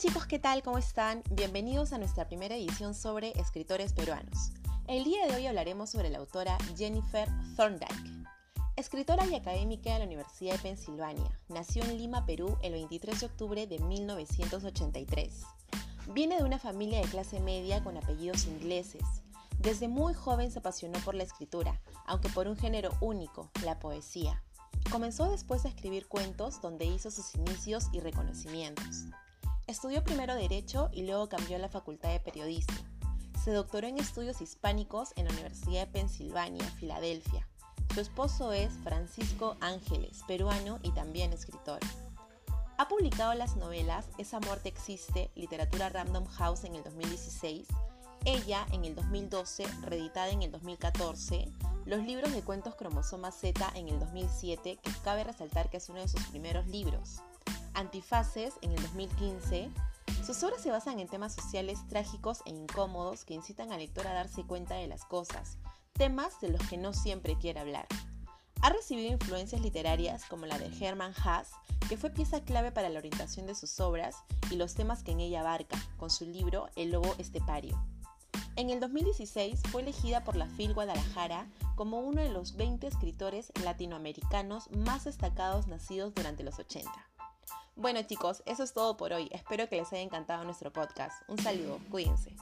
chicos, ¿qué tal? ¿Cómo están? Bienvenidos a nuestra primera edición sobre escritores peruanos. El día de hoy hablaremos sobre la autora Jennifer Thorndike. Escritora y académica de la Universidad de Pensilvania, nació en Lima, Perú, el 23 de octubre de 1983. Viene de una familia de clase media con apellidos ingleses. Desde muy joven se apasionó por la escritura, aunque por un género único, la poesía. Comenzó después a escribir cuentos donde hizo sus inicios y reconocimientos. Estudió primero Derecho y luego cambió a la Facultad de Periodismo. Se doctoró en estudios hispánicos en la Universidad de Pensilvania, Filadelfia. Su esposo es Francisco Ángeles, peruano y también escritor. Ha publicado las novelas Esa muerte existe, Literatura Random House en el 2016, Ella en el 2012, reeditada en el 2014, los libros de cuentos Cromosoma Z en el 2007, que cabe resaltar que es uno de sus primeros libros. Antifaces en el 2015. Sus obras se basan en temas sociales trágicos e incómodos que incitan al lector a darse cuenta de las cosas, temas de los que no siempre quiere hablar. Ha recibido influencias literarias como la de Hermann Haas, que fue pieza clave para la orientación de sus obras y los temas que en ella abarca, con su libro El lobo estepario. En el 2016 fue elegida por la FIL Guadalajara como uno de los 20 escritores latinoamericanos más destacados nacidos durante los 80. Bueno chicos, eso es todo por hoy. Espero que les haya encantado nuestro podcast. Un saludo, cuídense.